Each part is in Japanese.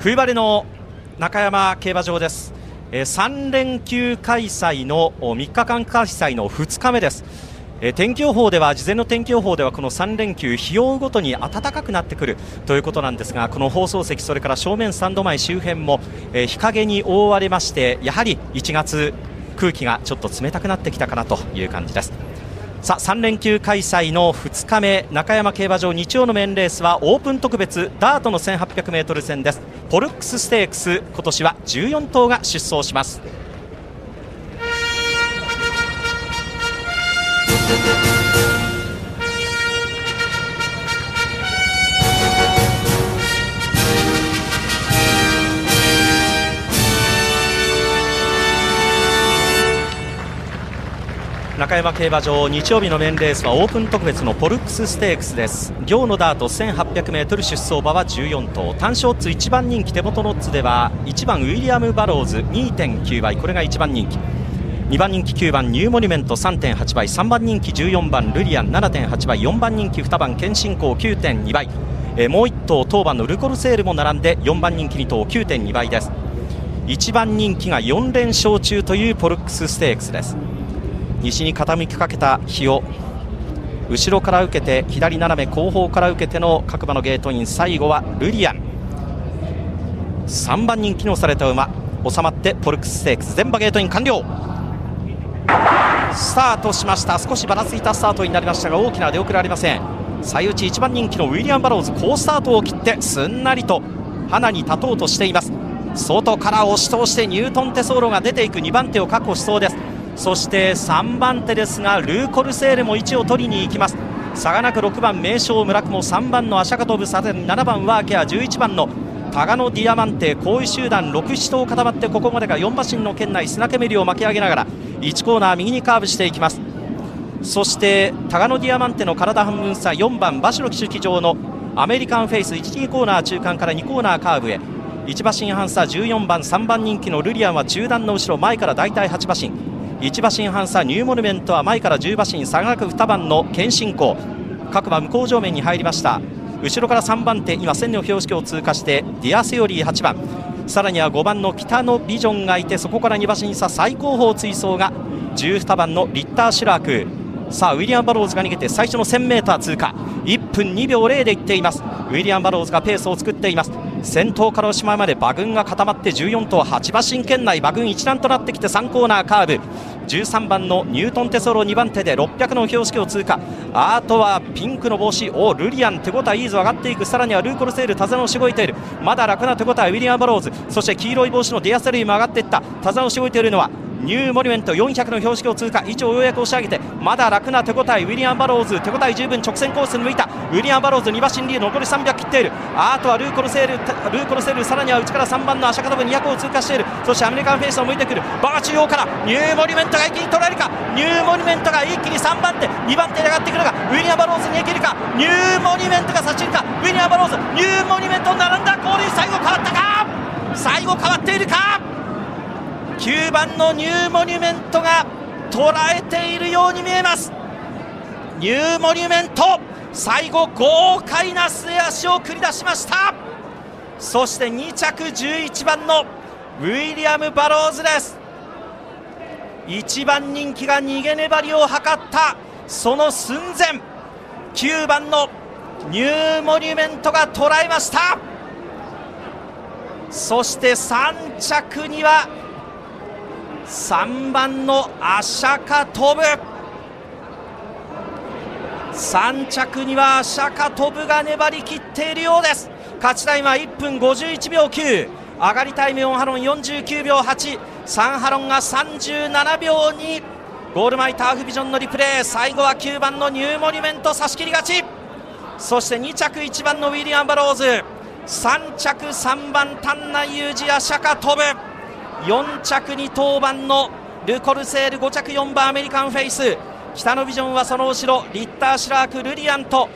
冬晴れの中山競馬場です、えー、3連休開催の3日間開催の2日目です、えー、天気予報では事前の天気予報ではこの3連休日を追うごとに暖かくなってくるということなんですがこの放送席それから正面スタンド前周辺も、えー、日陰に覆われましてやはり1月空気がちょっと冷たくなってきたかなという感じです。さあ3連休開催の2日目中山競馬場日曜のメインレースはオープン特別ダートの 1800m 戦です。ポルックスステークス今年は14頭が出走します。中山競馬場日曜日のメンレースはオープン特別のポルックスステークスです。行のダート 1800m 出走馬は14頭。単勝オッズ1番人気手元のオッズでは1番ウィリアム・バローズ2.9倍。これが1番人気。2番人気9番ニューモニュメント3.8倍。3番人気14番ルリアン7.8倍。4番人気2番謙信公9.2倍、えー、もう1頭当番のルコルセールも並んで4番人気2頭9.2倍です。1番人気が4連勝中というポルックスステークスです。西に傾きかけた日を後ろから受けて左斜め後方から受けての各馬のゲートイン。最後はルリア。ン3番人気のされた馬。収まってポルクスステークス。全馬ゲートイン完了。スタートしました。少しばらついたスタートになりましたが大きな出遅れありません。最内1番人気のウィリアム・バローズ。好スタートを切ってすんなりと花に立とうとしています。外から押し通してニュートン・テソーロが出ていく。2番手を確保しそうです。そして3番手ですがルーコルセールも位置を取りに行きます。差がなく6番名将村雲3番のアシャカトブサテン7番ワーケア11番のタガノディアマンテ後位集団6、7頭固まってここまでが4馬身の圏内砂煙を巻き上げながら1コーナー右にカーブしていきます。そしてタガノディアマンテの体半分差4番馬代騎手騎乗のアメリカンフェイス1、2コーナー中間から2コーナーカーブへ。1馬身半差14番3番人気のルリアンは中段の後ろ前から大体8馬身。1馬身半差ニューモニュメントは前から10馬身差額2番の謙信公。各馬向こう上面に入りました。後ろから3番手今千の標識を通過してディアセオリー8番。さらには5番の北のビジョンがいてそこから2馬身差最高峰追走が12番のリッター・シュラーク。さあウィリアム・バローズが逃げて最初の 1000m 通過。1分2秒0でいっています。ウィリアム・バローズがペースを作っています。先頭からおしまいまで馬群が固まって14頭8馬身圏内馬群一覧となってきて3コーナーカーブ。13番のニュートンテソロ2番手で600の標識を通過。あとはピンクの帽子おルリアン手応えいいぞ上がっていく。さらにはルーコルセール手綱をしごいている。まだ楽な手応えウィリアム・バローズ。そして黄色い帽子のディアセルイも上がっていった。手綱をしごいているのはニューモニュメント400の標識を通過。位置をようやく押し上げてまだ楽な手応えウィリアム・バローズ。手応え十分直線コースに向いた。ウィリアム・バローズ2馬身リード残り300切っている。あとはルーコルセールルーコルセールさらには内から3番のアシャカトブ200を通過している。そしてアメリカンフェイスを向いてくるバー中央からニューモニュメントが一気に捉えるか？ニューモニュメントが一気に3番手2番手に上がってくるがウィリアム・バローズにいけるか？ニューモニュメントが差し入るか？ウィリアム・バローズニューモニュメント並んだ。ゴール最後変わったか？最後変わっているか？9番のニューモニュメントが捉えているように見えます。ニューモニュメント。最後豪快な末脚を繰り出しました。そして2着11番のウィリアム・バローズです。1番人気が逃げ粘りを図った。その寸前。9番のニューモニュメントが捉えました。そして3着には3番のアシャカトブ。3着にはアシャカトブが粘り切っているようです。勝ちタイムは1分51秒9上がりタイム4ハロン49秒83ハロンが37秒2ゴール前ターフビジョンのリプレイ。最後は9番のニューモニュメント差し切り勝ち。そして2着1番のウィリアム・バローズ。3着3番丹内祐次アシャカトブ。4着に当番のルコルセール5着4番アメリカンフェイス。キタノヴィジョンはその後ろリッター・シュラークルリアント、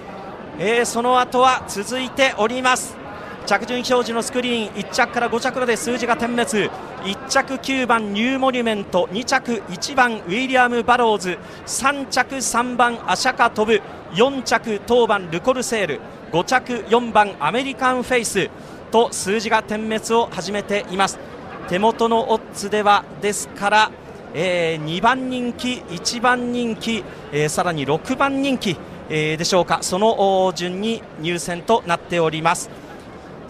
えー、その後は続いております。着順表示のスクリーン1着から5着まで数字が点滅。1着9番ニューモニュメント2着1番ウィリアム・バローズ。3着3番アシャカトブ。4着当番ルコルセール。5着4番アメリカンフェイスと数字が点滅を始めています。手元のオッズではですからえー、2番人気、1番人気、えー、さらに6番人気、えー、でしょうか。その順に入選となっております。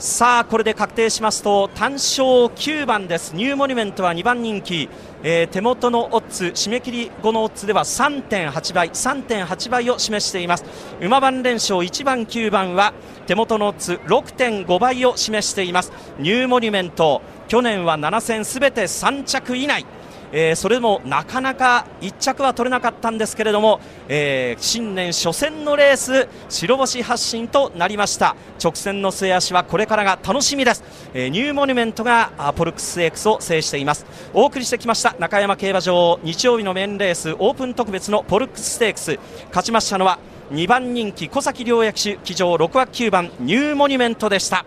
さあこれで確定しますと単勝9番です。ニューモニュメントは2番人気、えー、手元のオッズ締め切り後のオッズでは3.8倍。3.8倍を示しています。馬番連勝1番9番は手元のオッズ6.5倍を示しています。ニューモニュメント。去年は7戦すべて3着以内。えー、それでもなかなか1着は取れなかったんですけれども、えー、新年初戦のレース白星発進となりました。直線の末脚はこれからが楽しみです、えー、ニューモニュメントがポルクス X を制しています。お送りしてきました中山競馬場。日曜日のメンレースオープン特別のポルクスステークス。勝ちましたのは2番人気小崎良役手騎乗6枠9番ニューモニュメントでした。